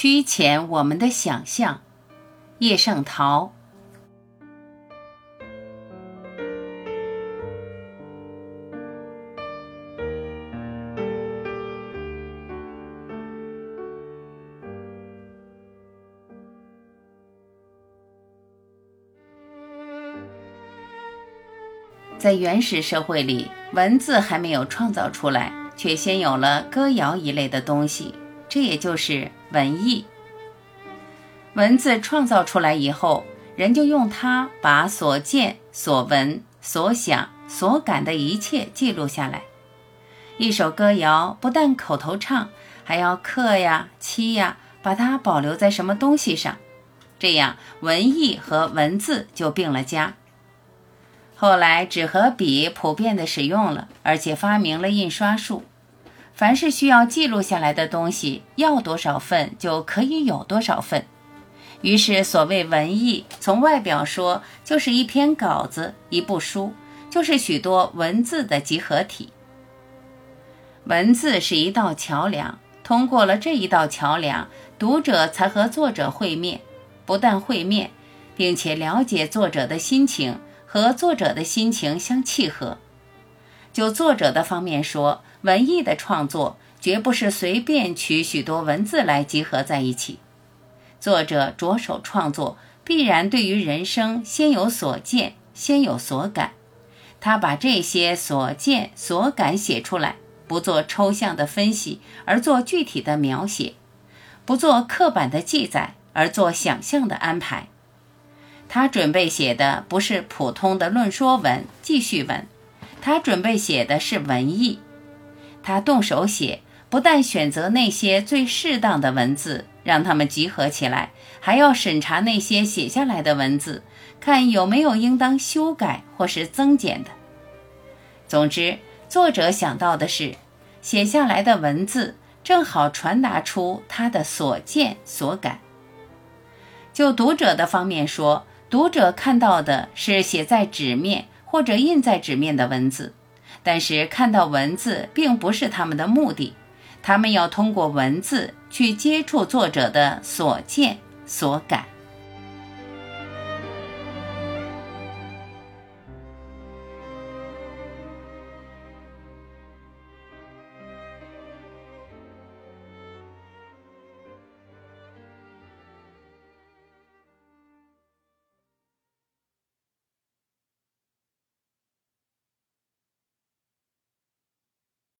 趋前我们的想象，叶圣陶。在原始社会里，文字还没有创造出来，却先有了歌谣一类的东西，这也就是文艺。文字创造出来以后，人就用它把所见、所闻、所想、所感的一切记录下来。一首歌谣不但口头唱，还要刻呀、漆呀，把它保留在什么东西上，这样文艺和文字就并了家。后来，纸和笔普遍的使用了，而且发明了印刷术。凡是需要记录下来的东西，要多少份就可以有多少份。于是，所谓文艺，从外表说就是一篇稿子、一部书，就是许多文字的集合体。文字是一道桥梁，通过了这一道桥梁，读者才和作者会面，不但会面，并且了解作者的心情。和作者的心情相契合。就作者的方面说，文艺的创作绝不是随便取许多文字来集合在一起。作者着手创作，必然对于人生先有所见，先有所感。他把这些所见所感写出来，不做抽象的分析，而做具体的描写；不做刻板的记载，而做想象的安排。他准备写的不是普通的论说文、记叙文，他准备写的是文艺。他动手写，不但选择那些最适当的文字，让他们集合起来，还要审查那些写下来的文字，看有没有应当修改或是增减的。总之，作者想到的是，写下来的文字正好传达出他的所见所感。就读者的方面说。读者看到的是写在纸面或者印在纸面的文字，但是看到文字并不是他们的目的，他们要通过文字去接触作者的所见所感。